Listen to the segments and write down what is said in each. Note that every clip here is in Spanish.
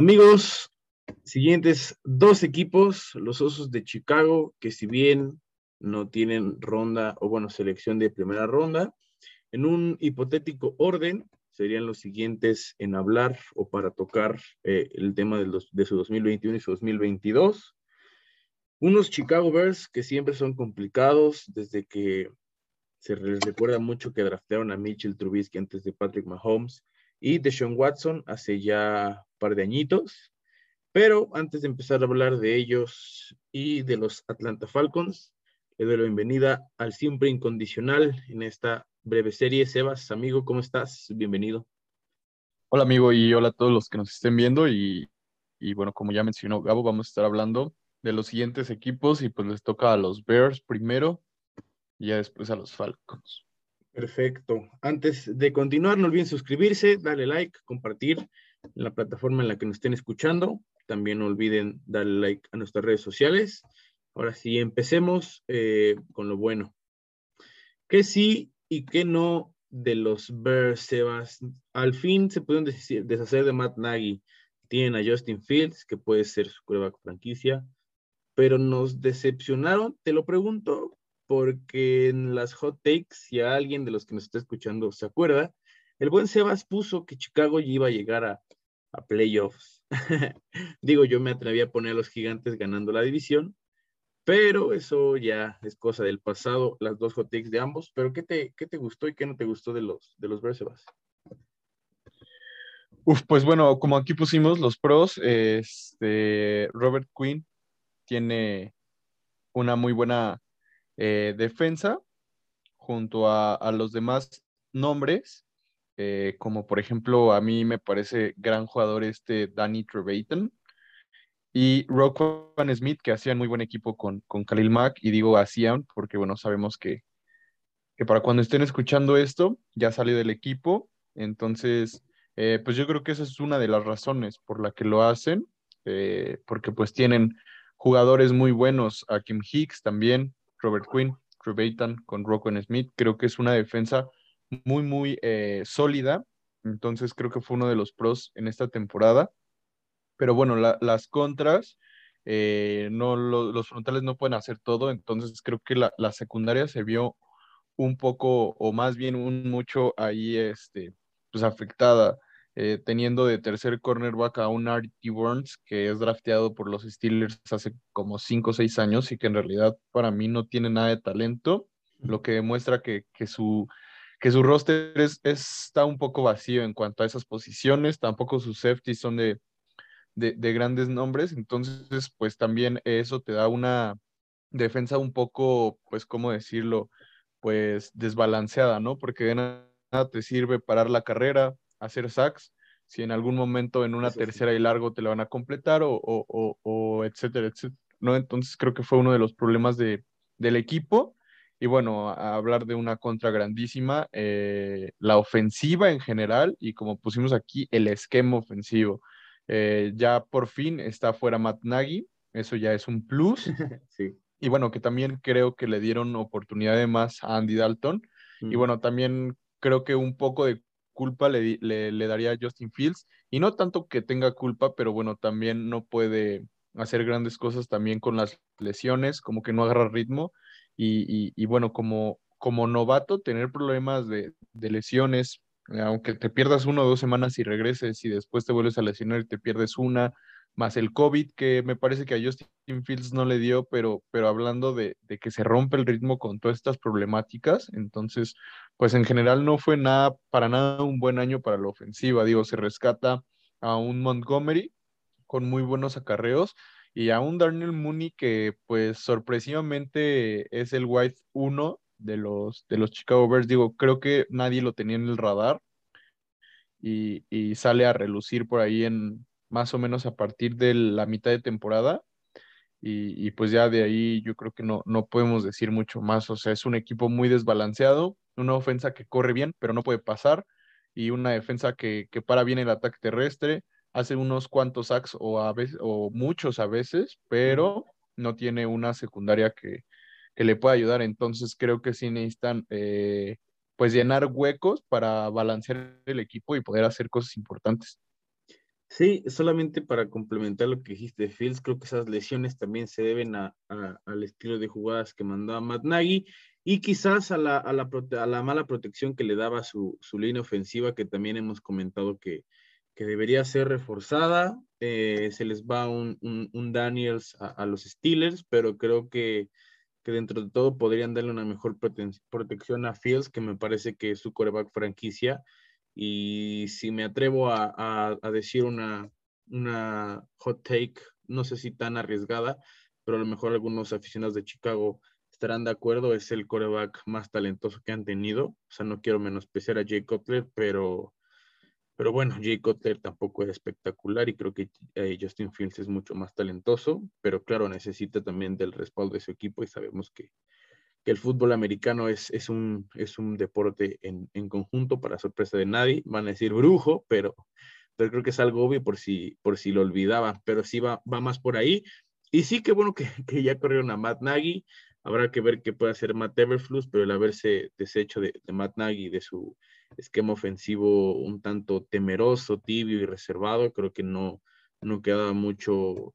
Amigos, siguientes dos equipos, los Osos de Chicago, que si bien no tienen ronda o bueno, selección de primera ronda, en un hipotético orden serían los siguientes en hablar o para tocar eh, el tema de, los, de su 2021 y su 2022. Unos Chicago Bears que siempre son complicados desde que se les recuerda mucho que draftearon a Mitchell Trubisky antes de Patrick Mahomes y de Sean Watson hace ya un par de añitos. Pero antes de empezar a hablar de ellos y de los Atlanta Falcons, le doy la bienvenida al siempre incondicional en esta breve serie. Sebas, amigo, ¿cómo estás? Bienvenido. Hola, amigo, y hola a todos los que nos estén viendo. Y, y bueno, como ya mencionó Gabo, vamos a estar hablando de los siguientes equipos y pues les toca a los Bears primero y ya después a los Falcons. Perfecto. Antes de continuar, no olviden suscribirse, darle like, compartir la plataforma en la que nos estén escuchando. También no olviden darle like a nuestras redes sociales. Ahora sí, empecemos eh, con lo bueno. ¿Qué sí y qué no de los Bears, Sebas? Al fin se pudieron deshacer de Matt Nagy. Tienen a Justin Fields, que puede ser su prueba franquicia pero nos decepcionaron, te lo pregunto, porque en las hot takes, si alguien de los que nos está escuchando se acuerda, el buen Sebas puso que Chicago iba a llegar a, playoffs. Digo, yo me atreví a poner a los gigantes ganando la división, pero eso ya es cosa del pasado, las dos hot takes de ambos. Pero ¿qué te, qué te gustó y qué no te gustó de los, de los Bears, Sebas? Uf, pues bueno, como aquí pusimos los pros, este, Robert Quinn tiene una muy buena eh, defensa junto a, los demás nombres, eh, como por ejemplo a mí me parece gran jugador este Danny Trevathan y Roquan Smith, que hacían muy buen equipo con, con Khalil Mack, y digo hacían porque bueno, sabemos que, que para cuando estén escuchando esto ya salió del equipo, entonces eh, pues yo creo que esa es una de las razones por la que lo hacen, porque pues tienen jugadores muy buenos, a Kim Hicks también, Robert Quinn, Trevathan con Rocco Smith. Creo que es una defensa muy, muy eh, sólida. Entonces creo que fue uno de los pros en esta temporada. Pero bueno, las contras, eh, no, los frontales no pueden hacer todo. Entonces creo que la, la, secundaria se vio un poco, o más bien un mucho ahí, este, pues afectada. Eh, teniendo de tercer cornerback a un Artie Burns, que es drafteado por los Steelers hace como 5 o 6 años y que en realidad para mí no tiene nada de talento, lo que demuestra que, su, que su roster es, está un poco vacío en cuanto a esas posiciones, tampoco sus safeties son de, de, grandes nombres, entonces pues también eso te da una defensa un poco, pues, ¿cómo decirlo? Pues desbalanceada, ¿no? Porque de nada te sirve parar la carrera, hacer sacks, si en algún momento en una tercera y largo te la van a completar o, o, o, etcétera, etcétera, ¿no? Entonces creo que fue uno de los problemas de, del equipo. Y bueno, a hablar de una contra grandísima, eh, la ofensiva en general y como pusimos aquí, el esquema ofensivo. Eh, ya por fin está fuera Matt Nagy, eso ya es un plus. sí. Y bueno, que también creo que le dieron oportunidad de más a Andy Dalton. Y bueno, también creo que un poco de culpa le, le, daría a Justin Fields. Y no tanto que tenga culpa, pero bueno, también no puede hacer grandes cosas también con las lesiones, como que no agarra ritmo. Y, y, bueno, como, como novato, tener problemas de, de, lesiones, aunque te pierdas una o dos semanas y regreses y después te vuelves a lesionar y te pierdes una, más el COVID, que me parece que a Justin Fields no le dio, pero, pero hablando de, de, que se rompe el ritmo con todas estas problemáticas, entonces, pues en general no fue nada, para nada un buen año para la ofensiva, digo, se rescata a un Montgomery con muy buenos acarreos y a un Darnell Mooney que pues sorpresivamente es el White 1 de los, de los Chicago Bears, digo, creo que nadie lo tenía en el radar y, y sale a relucir por ahí en, más o menos a partir de la mitad de temporada. Y, pues ya de ahí yo creo que no, no podemos decir mucho más. O sea, es un equipo muy desbalanceado, una ofensa que corre bien, pero no puede pasar, y una defensa que, para bien el ataque terrestre, hace unos cuantos sacks o, a veces, o muchos a veces, pero no tiene una secundaria que, le pueda ayudar. Entonces creo que sí necesitan eh, pues llenar huecos para balancear el equipo y poder hacer cosas importantes. Sí, solamente para complementar lo que dijiste, Fields, creo que esas lesiones también se deben al estilo de jugadas que mandaba Matt Nagy y quizás a la, a la, mala protección que le daba su, su, línea ofensiva, que también hemos comentado que, que debería ser reforzada. Eh, se les va un, un, Daniels a, los Steelers, pero creo que, que, dentro de todo podrían darle una mejor protección a Fields, que me parece que es su coreback franquicia y si me atrevo a, decir una, una hot take, no sé si tan arriesgada, pero a lo mejor algunos aficionados de Chicago estarán de acuerdo, es el coreback más talentoso que han tenido. O sea, no quiero menospreciar a Jay Cutler, pero, pero bueno, Jay Cutler tampoco es espectacular y creo que eh, Justin Fields es mucho más talentoso, pero claro, necesita también del respaldo de su equipo y sabemos que que el fútbol americano es, es, un, es un deporte en, en, conjunto para sorpresa de nadie. Van a decir brujo, pero, pero creo que es algo obvio por si, por si lo olvidaba, pero sí va, va más por ahí. Y sí, que bueno que, que, ya corrieron a Matt Nagy. Habrá que ver qué puede hacer Matt Everflus, pero el haberse deshecho de, de Matt Nagy, de su esquema ofensivo un tanto temeroso, tibio y reservado, creo que no, no queda mucho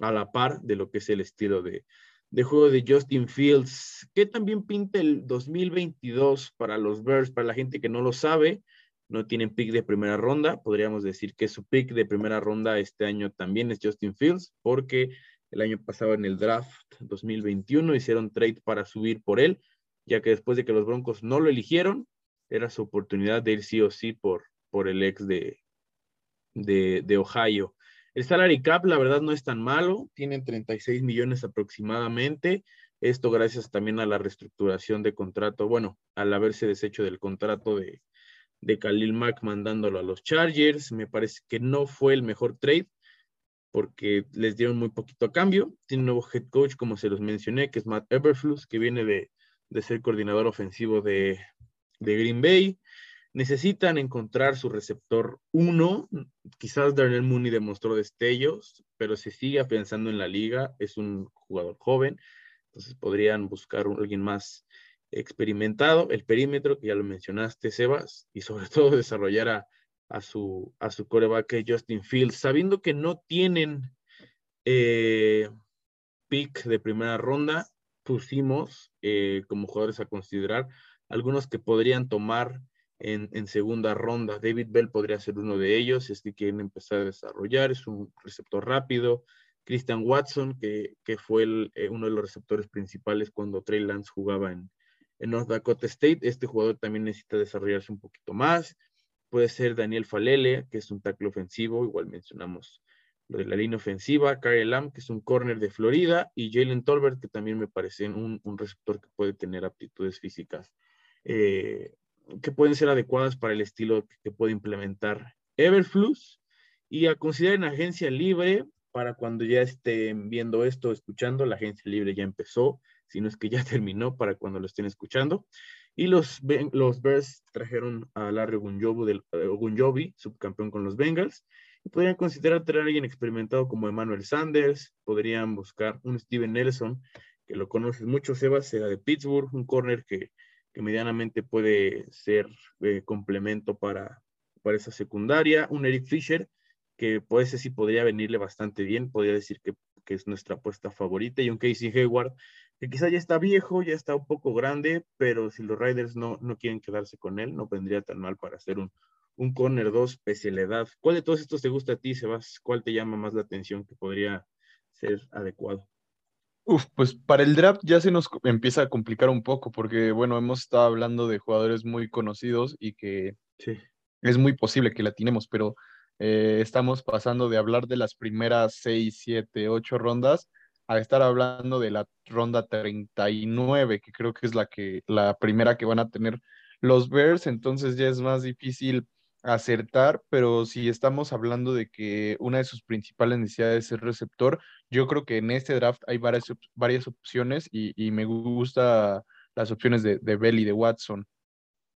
a la par de lo que es el estilo de, de juego de Justin Fields. ¿Qué también pinta el 2022 para los Bears? Para la gente que no lo sabe, no tienen pick de primera ronda. Podríamos decir que su pick de primera ronda este año también es Justin Fields, porque el año pasado en el draft 2021 hicieron trade para subir por él, ya que después de que los Broncos no lo eligieron, era su oportunidad de ir sí o sí por, por el ex de, de, de Ohio. El salary cap, la verdad, no es tan malo, tienen 36 millones aproximadamente. Esto gracias también a la reestructuración de contrato, bueno, al haberse deshecho del contrato de, de Khalil Mack mandándolo a los Chargers. Me parece que no fue el mejor trade porque les dieron muy poquito a cambio. Tiene un nuevo head coach, como se los mencioné, que es Matt Eberflus, que viene de, de ser coordinador ofensivo de, de Green Bay. Necesitan encontrar su receptor uno. Quizás Darnell Mooney demostró destellos, pero se sigue afianzando en la liga. Es un jugador joven, entonces podrían buscar a alguien más experimentado. El perímetro, que ya lo mencionaste, Sebas, y sobre todo desarrollar a, a su, a su coreback Justin Fields, sabiendo que no tienen eh, pick de primera ronda, pusimos eh, como jugadores a considerar algunos que podrían tomar en, segunda ronda. David Bell podría ser uno de ellos, es que quieren empezar a desarrollar, es un receptor rápido. Christian Watson, que, fue eh, uno de los receptores principales cuando Trey Lance jugaba en, North Dakota State. Este jugador también necesita desarrollarse un poquito más. Puede ser Daniel Falele, que es un tackle ofensivo, igual mencionamos lo de la línea ofensiva, Kyle Lamb, que es un corner de Florida, y Jalen Tolbert, que también me parece un, un receptor que puede tener aptitudes físicas eh, que pueden ser adecuadas para el estilo que puede implementar Everflux y a considerar en agencia libre para cuando ya estén viendo esto, escuchando, la agencia libre ya empezó, si no es que ya terminó para cuando lo estén escuchando. Y los, los Bears trajeron a Larry Gunjobi, del, subcampeón con los Bengals, y podrían considerar traer a alguien experimentado como Emmanuel Sanders, podrían buscar un Steven Nelson, que lo conoces mucho, Sebas, era de Pittsburgh, un corner que que medianamente puede ser eh, complemento para, para esa secundaria. Un Eric Fisher, que puede ser sí podría venirle bastante bien, podría decir que, que, es nuestra apuesta favorita. Y un Casey Hayward, que quizá ya está viejo, ya está un poco grande, pero si los Riders no, no quieren quedarse con él, no vendría tan mal para hacer un, un corner 2 pese a la edad. ¿Cuál de todos estos te gusta a ti, Sebas? ¿Cuál te llama más la atención que podría ser adecuado? Uf, pues para el draft ya se nos empieza a complicar un poco porque, bueno, hemos estado hablando de jugadores muy conocidos y que es muy posible que la tenemos, pero eh, estamos pasando de hablar de las primeras 6, 7, 8 rondas a estar hablando de la ronda 39, que creo que es la, que, la primera que van a tener los Bears, entonces ya es más difícil acertar, pero si estamos hablando de que una de sus principales necesidades es receptor, yo creo que en este draft hay varias, varias opciones y, me gusta las opciones de, de Bell y de Watson.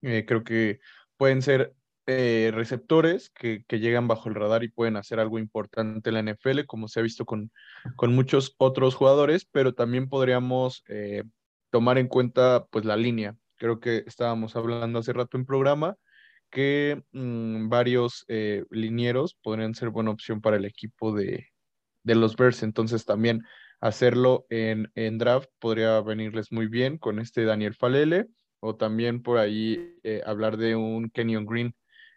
Eh, creo que pueden ser eh, receptores que, llegan bajo el radar y pueden hacer algo importante en la NFL, como se ha visto con, con muchos otros jugadores, pero también podríamos eh, tomar en cuenta pues la línea. Creo que estábamos hablando hace rato en programa que mm, varios eh, linieros podrían ser buena opción para el equipo de, los Bears. Entonces también hacerlo en, en, draft podría venirles muy bien con este Daniel Falele o también por ahí eh, hablar de un Kenyon Green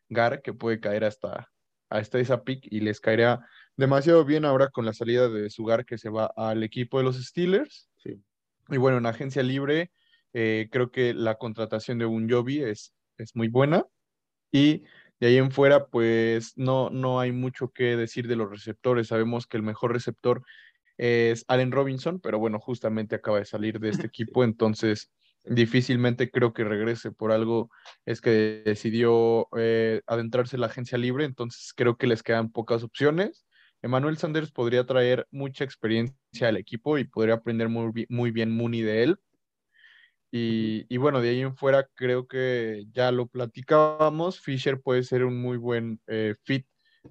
Gar que puede caer hasta, hasta esa pick y les caería demasiado bien ahora con la salida de su Gar que se va al equipo de los Steelers. Y bueno, en agencia libre eh, creo que la contratación de un Jovi es, es muy buena. Y de ahí en fuera, pues no, no hay mucho que decir de los receptores. Sabemos que el mejor receptor es Allen Robinson, pero bueno, justamente acaba de salir de este equipo, entonces difícilmente creo que regrese. Por algo es que decidió eh, adentrarse en la agencia libre, entonces creo que les quedan pocas opciones. Emmanuel Sanders podría traer mucha experiencia al equipo y podría aprender muy, muy bien Mooney de él. Y, bueno, de ahí en fuera creo que ya lo platicábamos. Fisher puede ser un muy buen eh, fit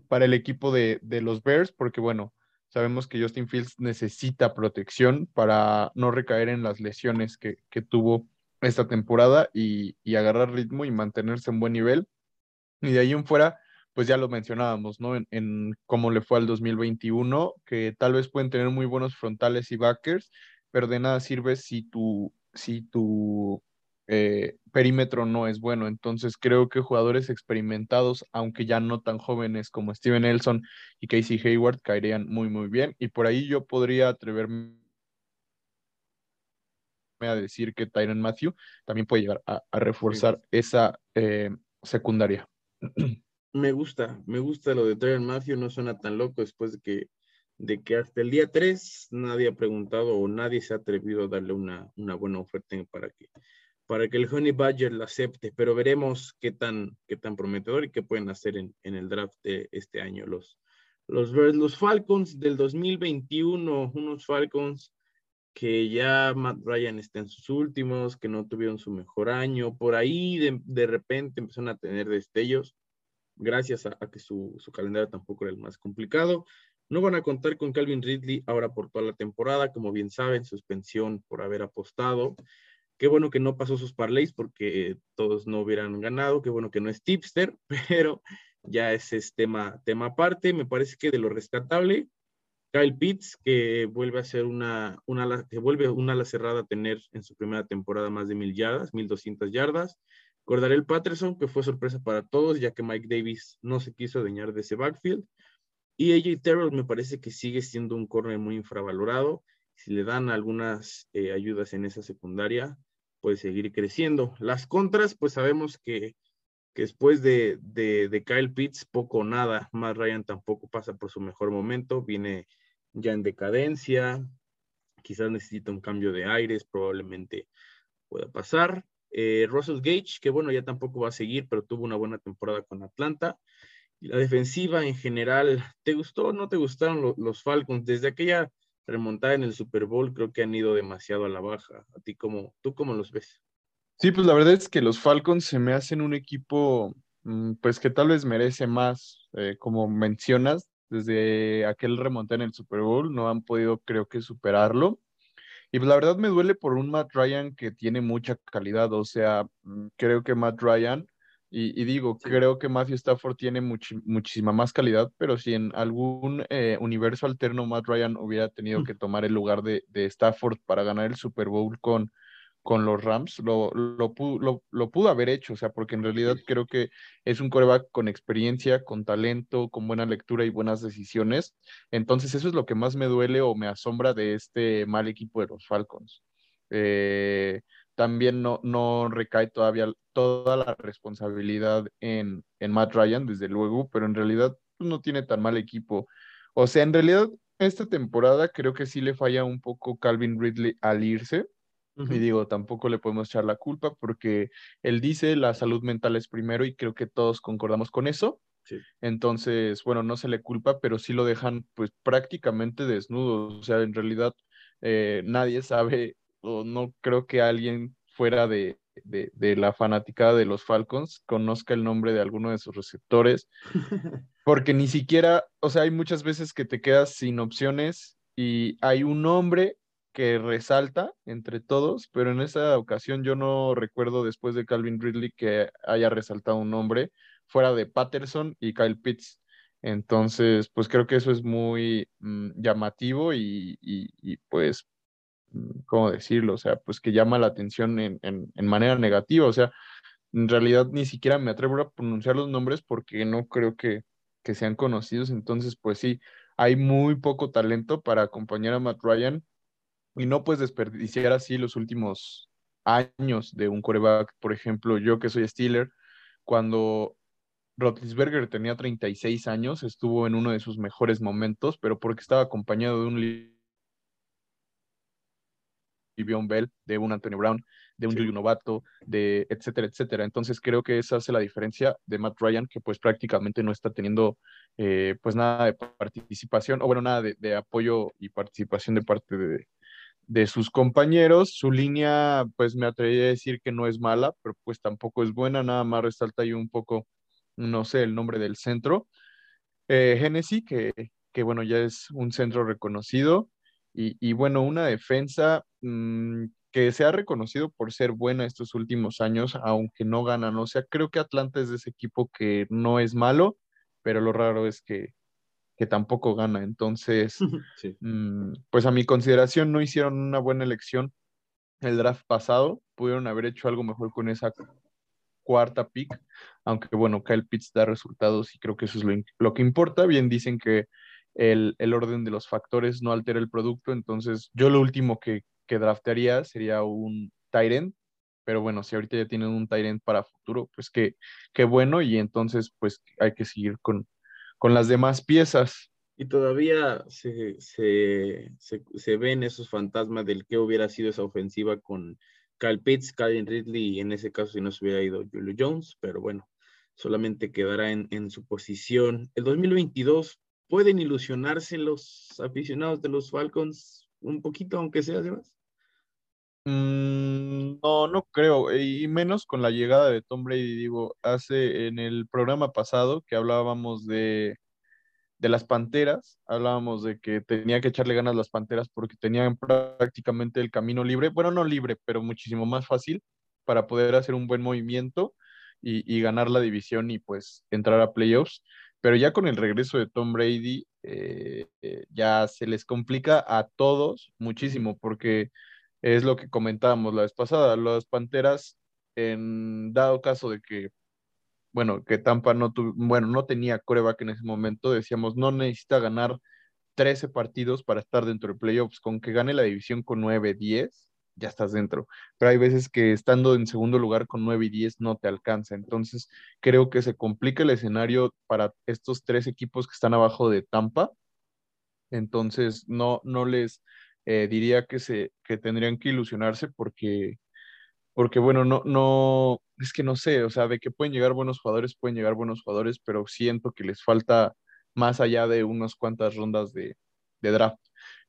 para el equipo de, de, los Bears, porque bueno, sabemos que Justin Fields necesita protección para no recaer en las lesiones que, que tuvo esta temporada y, y, agarrar ritmo y mantenerse en buen nivel. Y de ahí en fuera, pues ya lo mencionábamos, ¿no? En, en cómo le fue al 2021, que tal vez pueden tener muy buenos frontales y backers, pero de nada sirve si tu si tu eh, perímetro no es bueno. Entonces creo que jugadores experimentados, aunque ya no tan jóvenes como Steven Nelson y Casey Hayward, caerían muy, muy bien. Y por ahí yo podría atreverme a decir que Tyron Matthew también puede llegar a, reforzar esa eh, secundaria. Me gusta, me gusta lo de Tyron Matthew, no suena tan loco después de que de que hasta el día 3 nadie ha preguntado o nadie se ha atrevido a darle una, una buena oferta para que, para que el Honey Badger la acepte, pero veremos qué tan, qué tan prometedor y qué pueden hacer en, en el draft de este año los, los, los Falcons del 2021, unos Falcons que ya Matt Ryan está en sus últimos, que no tuvieron su mejor año, por ahí de, de repente empezaron a tener destellos, gracias a, a que su, su, calendario tampoco era el más complicado, no van a contar con Calvin Ridley ahora por toda la temporada, como bien saben, suspensión por haber apostado. Qué bueno que no pasó sus parlays porque todos no hubieran ganado. Qué bueno que no es tipster, pero ya ese es tema, tema aparte. Me parece que de lo rescatable, Kyle Pitts, que vuelve a ser una, una, que vuelve una ala cerrada a tener en su primera temporada más de mil yardas, mil doscientas yardas. Cordarel Patterson, que fue sorpresa para todos, ya que Mike Davis no se quiso adueñar de ese backfield. Y AJ Terrell me parece que sigue siendo un corner muy infravalorado. Si le dan algunas eh, ayudas en esa secundaria, puede seguir creciendo. Las contras, pues sabemos que, después de, de, Kyle Pitts, poco o nada, más Ryan tampoco pasa por su mejor momento, viene ya en decadencia, quizás necesita un cambio de aires, probablemente pueda pasar. Eh, Russell Gage, que bueno, ya tampoco va a seguir, pero tuvo una buena temporada con Atlanta la defensiva en general, ¿te gustó o no te gustaron los Falcons? Desde aquella remontada en el Super Bowl creo que han ido demasiado a la baja. ¿A ti cómo, tú cómo los ves? Sí, pues la verdad es que los Falcons se me hacen un equipo, mm, pues que tal vez merece más, eh, como mencionas, desde aquel remontar en el Super Bowl, no han podido creo que superarlo. Y pues la verdad me duele por un Matt Ryan que tiene mucha calidad, o sea, mm, creo que Matt Ryan y, digo, creo que Matthew Stafford tiene muchísima más calidad, pero si en algún eh, universo alterno Matt Ryan hubiera tenido mm. que tomar el lugar de, Stafford para ganar el Super Bowl con, con los Rams, lo, lo, pudo haber hecho, o sea, porque en realidad creo que es un coreback con experiencia, con talento, con buena lectura y buenas decisiones. Entonces, eso es lo que más me duele o me asombra de este mal equipo de los Falcons. Eh, también no, no recae todavía toda la responsabilidad en, en Matt Ryan, desde luego, pero en realidad pues, no tiene tan mal equipo. O sea, en realidad esta temporada creo que sí le falla un poco Calvin Ridley al irse. Y digo, tampoco le podemos echar la culpa porque él dice la salud mental es primero y creo que todos concordamos con eso. Entonces, bueno, no se le culpa, pero sí lo dejan pues prácticamente desnudo. O sea, en realidad eh, nadie sabe o no creo que alguien fuera de, la fanática de los Falcons conozca el nombre de alguno de sus receptores, porque ni siquiera, o sea, hay muchas veces que te quedas sin opciones y hay un nombre que resalta entre todos, pero en esa ocasión yo no recuerdo después de Calvin Ridley que haya resaltado un nombre fuera de Patterson y Kyle Pitts. Entonces, pues creo que eso es muy mm, llamativo y, pues, mm, ¿cómo decirlo? O sea, pues que llama la atención en, en, manera negativa. O sea, en realidad ni siquiera me atrevo a pronunciar los nombres porque no creo que, que sean conocidos. Entonces, pues sí, hay muy poco talento para acompañar a Matt Ryan y no puedes desperdiciar así los últimos años de un coreback. Por ejemplo, yo que soy Steeler, cuando Roethlisberger tenía 36 años, estuvo en uno de sus mejores momentos, pero porque estaba acompañado de un Bell, de un Anthony Brown, de un Julio Novato, de etcétera, etcétera. Entonces creo que esa hace la diferencia de Matt Ryan, que pues prácticamente no está teniendo eh, pues nada de participación, o bueno, nada de, apoyo y participación de parte de, de sus compañeros. Su línea, pues me atrevería a decir que no es mala, pero pues tampoco es buena, nada más resalta ahí un poco no sé el nombre del centro. Eh, Genesis, que, que, bueno, ya es un centro reconocido. Y, bueno, una defensa mm, que se ha reconocido por ser buena estos últimos años, aunque no ganan. O sea, creo que Atlanta es de ese equipo que no es malo, pero lo raro es que, que tampoco gana. Entonces, mm, pues a mi consideración no hicieron una buena elección el draft pasado. Pudieron haber hecho algo mejor con esa cuarta pick, aunque bueno, Kyle Pitts da resultados y creo que eso es lo, que importa. Bien dicen que el, orden de los factores no altera el producto, entonces yo lo último que, que draftearía sería un Tyrant, pero bueno, si ahorita ya tienen un Tyrant para futuro, pues qué, qué bueno y entonces pues hay que seguir con, con las demás piezas. Y todavía se, se, se, ven esos fantasmas del que hubiera sido esa ofensiva con Kyle Pitts, Calvin Ridley, y en ese caso si no se hubiera ido Julio Jones, pero bueno, solamente quedará en, en su posición. El 2022, ¿pueden ilusionarse los aficionados de los Falcons un poquito, aunque sea, Sebas? Mm, no, no creo, y menos con la llegada de Tom Brady. Digo, hace en el programa pasado que hablábamos de de las Panteras, hablábamos de que tenía que echarle ganas a las Panteras porque tenían prácticamente el camino libre, bueno, no libre, pero muchísimo más fácil para poder hacer un buen movimiento y, ganar la división y pues entrar a playoffs. Pero ya con el regreso de Tom Brady, eh, eh, ya se les complica a todos muchísimo porque es lo que comentábamos la vez pasada, las Panteras, en dado caso de que bueno, que Tampa no tuvo, bueno, no tenía coreback en ese momento, decíamos, no necesita ganar 13 partidos para estar dentro de playoffs, con que gane la división con 9, 10, ya estás dentro. Pero hay veces que estando en segundo lugar con 9 y 10 no te alcanza. Entonces, creo que se complica el escenario para estos tres equipos que están abajo de Tampa. Entonces, no, no les eh, diría que, se, que tendrían que ilusionarse porque porque bueno, no, no, es que no sé, o sea, de que pueden llegar buenos jugadores, pueden llegar buenos jugadores, pero siento que les falta más allá de unas cuantas rondas de, draft.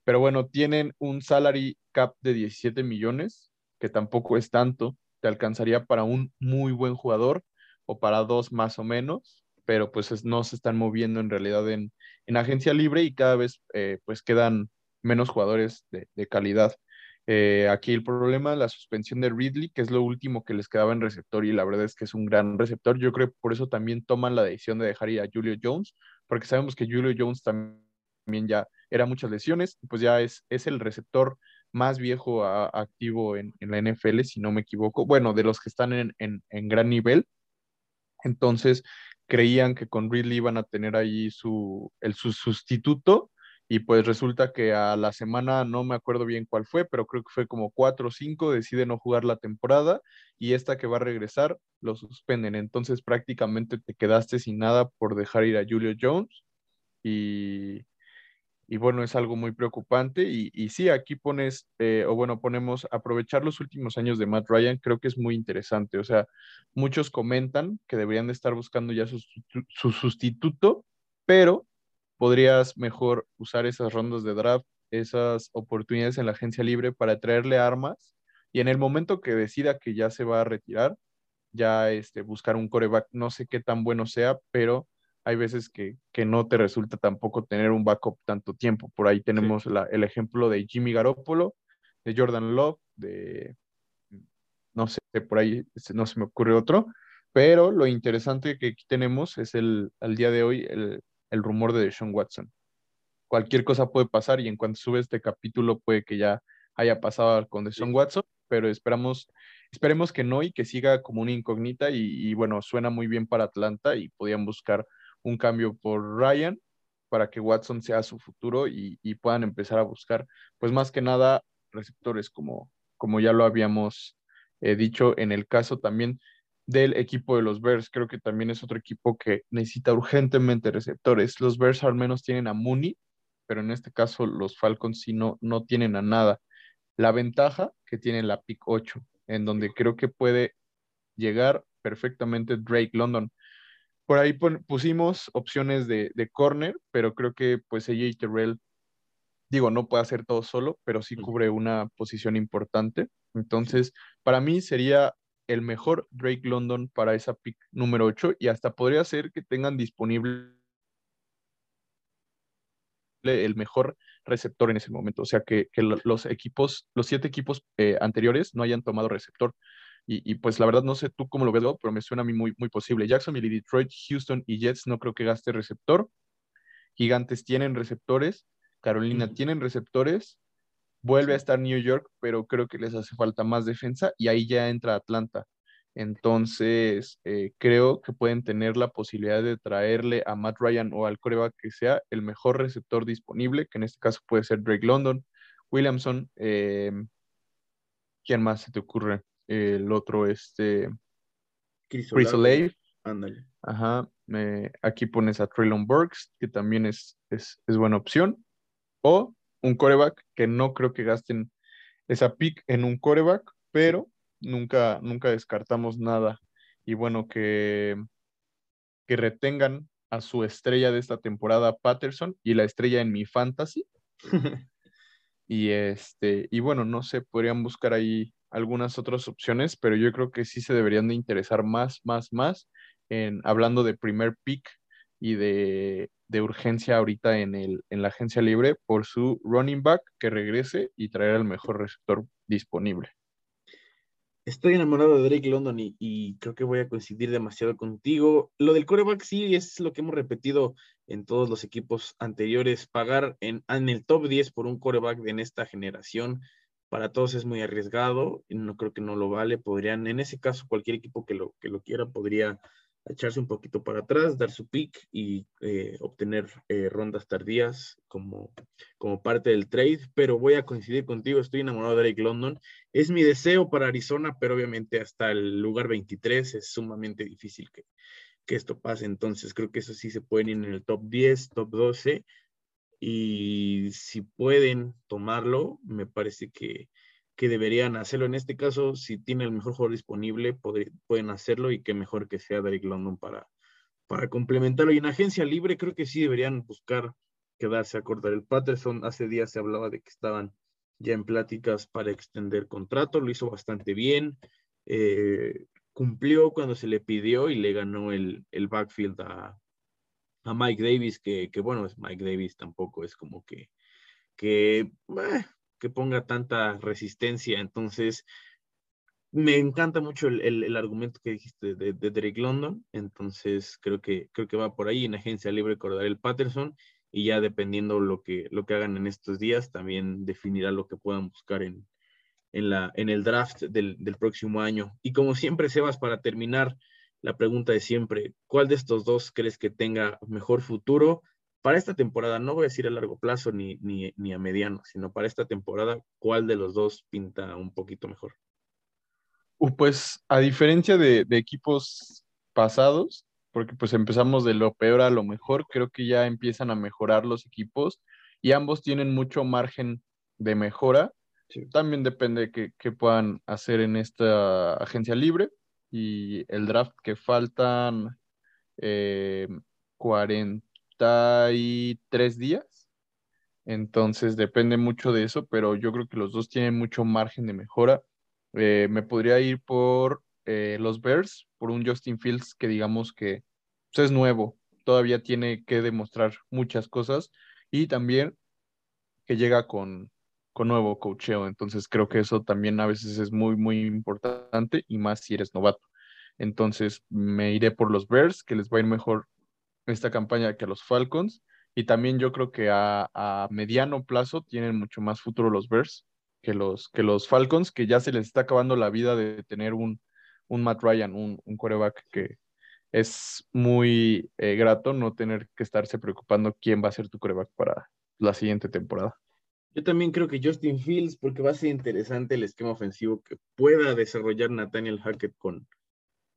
Pero bueno, tienen un salary cap de 17 millones, que tampoco es tanto, te alcanzaría para un muy buen jugador o para dos más o menos, pero pues no se están moviendo en realidad en, agencia libre y cada vez eh, pues quedan menos jugadores de, de calidad. Eh, aquí el problema, la suspensión de Ridley, que es lo último que les quedaba en receptor y la verdad es que es un gran receptor. Yo creo que por eso también toman la decisión de dejar ir a Julio Jones, porque sabemos que Julio Jones también ya era muchas lesiones, pues ya es, es el receptor más viejo activo en, la NFL, si no me equivoco. Bueno, de los que están en, en gran nivel. Entonces, creían que con Ridley iban a tener ahí su, el, su sustituto y pues resulta que a la semana, no me acuerdo bien cuál fue, pero creo que fue como cuatro o cinco, decide no jugar la temporada y esta que va a regresar lo suspenden. Entonces prácticamente te quedaste sin nada por dejar ir a Julio Jones y, y bueno, es algo muy preocupante. Y, y sí, aquí pones, eh, o bueno, ponemos aprovechar los últimos años de Matt Ryan, creo que es muy interesante. O sea, muchos comentan que deberían de estar buscando ya su, su sustituto, pero podrías mejor usar esas rondas de draft, esas oportunidades en la agencia libre para traerle armas y en el momento que decida que ya se va a retirar, ya este, buscar un coreback, no sé qué tan bueno sea, pero hay veces que, no te resulta tampoco tener un backup tanto tiempo. Por ahí tenemos el ejemplo de Jimmy Garoppolo, de Jordan Love, de, no sé, por ahí no se me ocurre otro, pero lo interesante que aquí tenemos es el, al día de hoy el, el rumor de Sean Watson. Cualquier cosa puede pasar y en cuanto sube este capítulo puede que ya haya pasado con Deshaun Watson, pero esperamos, esperemos que no y que siga como una incógnita y, bueno, suena muy bien para Atlanta y podían buscar un cambio por Ryan para que Watson sea su futuro y, puedan empezar a buscar, pues más que nada, receptores como, como ya lo habíamos eh, dicho en el caso también del equipo de los Bears. Creo que también es otro equipo que necesita urgentemente receptores. Los Bears al menos tienen a Mooney, pero en este caso los Falcons sí no, no tienen a nada. La ventaja que tiene la pick 8, en donde creo que puede llegar perfectamente Drake London. Por ahí pusimos opciones de, corner, pero creo que pues AJ Terrell, digo, no puede hacer todo solo, pero sí cubre una posición importante. Entonces, para mí sería el mejor Drake London para esa pick número 8 y hasta podría ser que tengan disponible el mejor receptor en ese momento. O sea, que, los equipos, los siete equipos eh, anteriores no hayan tomado receptor. Y, pues la verdad no sé tú cómo lo ves, pero me suena a mí muy, muy posible. Jacksonville y Detroit, Houston y Jets no creo que gaste receptor. Gigantes tienen receptores. Carolina tienen receptores. Vuelve a estar New York, pero creo que les hace falta más defensa y ahí ya entra Atlanta. Entonces, eh, creo que pueden tener la posibilidad de traerle a Matt Ryan o al coreback que sea el mejor receptor disponible, que en este caso puede ser Drake London, Williamson. Eh, ¿Quién más se te ocurre? El otro, este. Chris Olave. Ándale. Ajá. aquí pones a Traylon Burks, que también es, es, buena opción. O un coreback, que no creo que gasten esa pick en un coreback, pero nunca, nunca descartamos nada. Y bueno, que, que retengan a su estrella de esta temporada, Patterson, y la estrella en mi fantasy. y este, y bueno, no sé, podrían buscar ahí algunas otras opciones, pero yo creo que sí se deberían de interesar más, más, más en hablando de primer pick y de, de urgencia ahorita en, el, en la agencia libre por su running back que regrese y traer al mejor receptor disponible. Estoy enamorado de Drake London y, creo que voy a coincidir demasiado contigo. Lo del coreback sí es lo que hemos repetido en todos los equipos anteriores. Pagar en, en el top 10 por un coreback en esta generación para todos es muy arriesgado y no creo que no lo vale. Podrían, en ese caso, cualquier equipo que lo, que lo quiera podría echarse un poquito para atrás, dar su pick y eh, obtener eh, rondas tardías como, como parte del trade, pero voy a coincidir contigo, estoy enamorado de Drake London. Es mi deseo para Arizona, pero obviamente hasta el lugar 23 es sumamente difícil que, que esto pase, entonces creo que eso sí se pueden ir en el top 10, top 12, y si pueden tomarlo, me parece que, que deberían hacerlo. En este caso, si tiene el mejor jugador disponible, pueden hacerlo y que mejor que sea Derek London para, para complementarlo. Y en agencia libre creo que sí deberían buscar quedarse a cortar el Patterson. Hace días se hablaba de que estaban ya en pláticas para extender contrato, lo hizo bastante bien. Eh, cumplió cuando se le pidió y le ganó el, el backfield a, a Mike Davis, que, que, bueno, Mike Davis tampoco es como que, que, eh, que ponga tanta resistencia. Entonces, me encanta mucho el, el, argumento que dijiste de, de, Drake London. Entonces, creo que, creo que va por ahí en agencia libre acordar el Patterson y ya dependiendo lo que, lo que hagan en estos días, también definirá lo que puedan buscar en, en, la, en el draft del, del próximo año. Y como siempre, Sebas, para terminar, la pregunta de siempre, ¿cuál de estos dos crees que tenga mejor futuro para esta temporada? No voy a decir a largo plazo ni, ni, a mediano, sino para esta temporada, ¿cuál de los dos pinta un poquito mejor? Uh, pues a diferencia de, equipos pasados, porque pues empezamos de lo peor a lo mejor, creo que ya empiezan a mejorar los equipos y ambos tienen mucho margen de mejora. También depende de qué puedan hacer en esta agencia libre y el draft que faltan 43 eh, días. Entonces depende mucho de eso, pero yo creo que los dos tienen mucho margen de mejora. Eh, me podría ir por eh, los Bears, por un Justin Fields que digamos que pues, es nuevo, todavía tiene que demostrar muchas cosas y también que llega con, con nuevo cocheo. Entonces creo que eso también a veces es muy, muy importante y más si eres novato. Entonces me iré por los Bears, que les va a ir mejor esta campaña que a los Falcons. Y también yo creo que a, a mediano plazo tienen mucho más futuro los Bears que los, que los Falcons, que ya se les está acabando la vida de tener un, un Matt Ryan, un, un quarterback que es muy eh, grato no tener que estarse preocupando quién va a ser tu quarterback para la siguiente temporada. Yo también creo que Justin Fields, porque va a ser interesante el esquema ofensivo que pueda desarrollar Nathaniel Hackett con.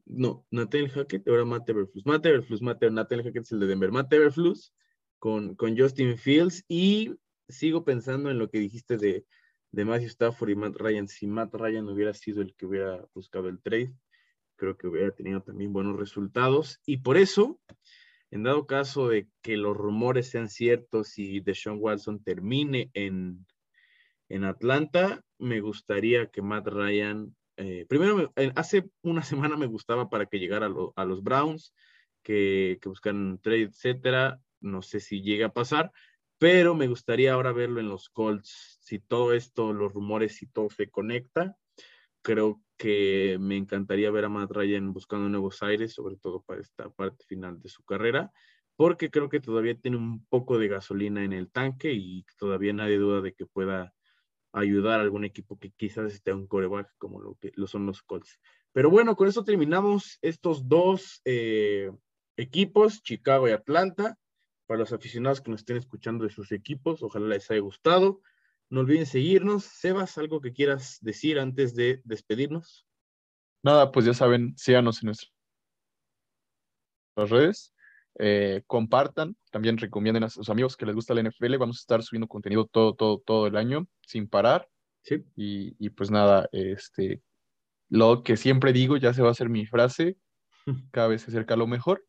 No, Nathaniel Hackett, ahora Matt Everflus. Matt Everflus, Matt, Nathaniel Hackett es el de Denver. Matt Everflus con, con Justin Fields. Y sigo pensando en lo que dijiste de, de Matthew Stafford y Matt Ryan. Si Matt Ryan hubiera sido el que hubiera buscado el trade, creo que hubiera tenido también buenos resultados. Y por eso, en dado caso de que los rumores sean ciertos y Deshaun Watson termine en, en Atlanta, me gustaría que Matt Ryan, eh, primero, hace una semana me gustaba para que llegara a, los Browns, que, que buscaran un trade, etcétera. No sé si llega a pasar, pero me gustaría ahora verlo en los Colts. Si todo esto, los rumores, si todo se conecta, creo que me encantaría ver a Matt Ryan buscando nuevos aires, sobre todo para esta parte final de su carrera, porque creo que todavía tiene un poco de gasolina en el tanque y todavía nadie duda de que pueda ayudar a algún equipo que quizás esté un coreback como lo que lo son los Colts. Pero bueno, con eso terminamos estos dos eh, equipos, Chicago y Atlanta. Para los aficionados que nos estén escuchando de sus equipos, ojalá les haya gustado. No olviden seguirnos. Sebas, ¿algo que quieras decir antes de despedirnos? Nada, pues ya saben, síganos en nuestras redes. Eh, compartan, también recomienden a sus amigos que les gusta la NFL. Vamos a estar subiendo contenido todo, todo, todo el año sin parar. Sí. Y, y pues nada, este, lo que siempre digo ya se va a hacer mi frase. Cada vez se acerca lo mejor.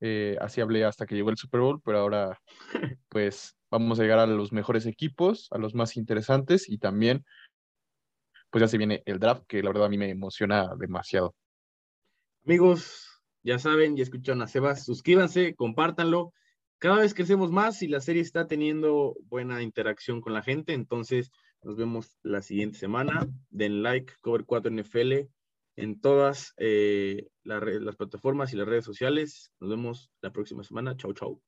Eh, así hablé hasta que llegó el Super Bowl, pero ahora pues vamos a llegar a los mejores equipos, a los más interesantes y también pues ya se viene el draft, que la verdad a mí me emociona demasiado. Amigos, ya saben, ya escucharon a Sebas, suscríbanse, compártanlo. Cada vez crecemos más y la serie está teniendo buena interacción con la gente, entonces nos vemos la siguiente semana. Den like, Cover 4 NFL en todas eh, las plataformas y las redes sociales. Nos vemos la próxima semana. Chau, chau.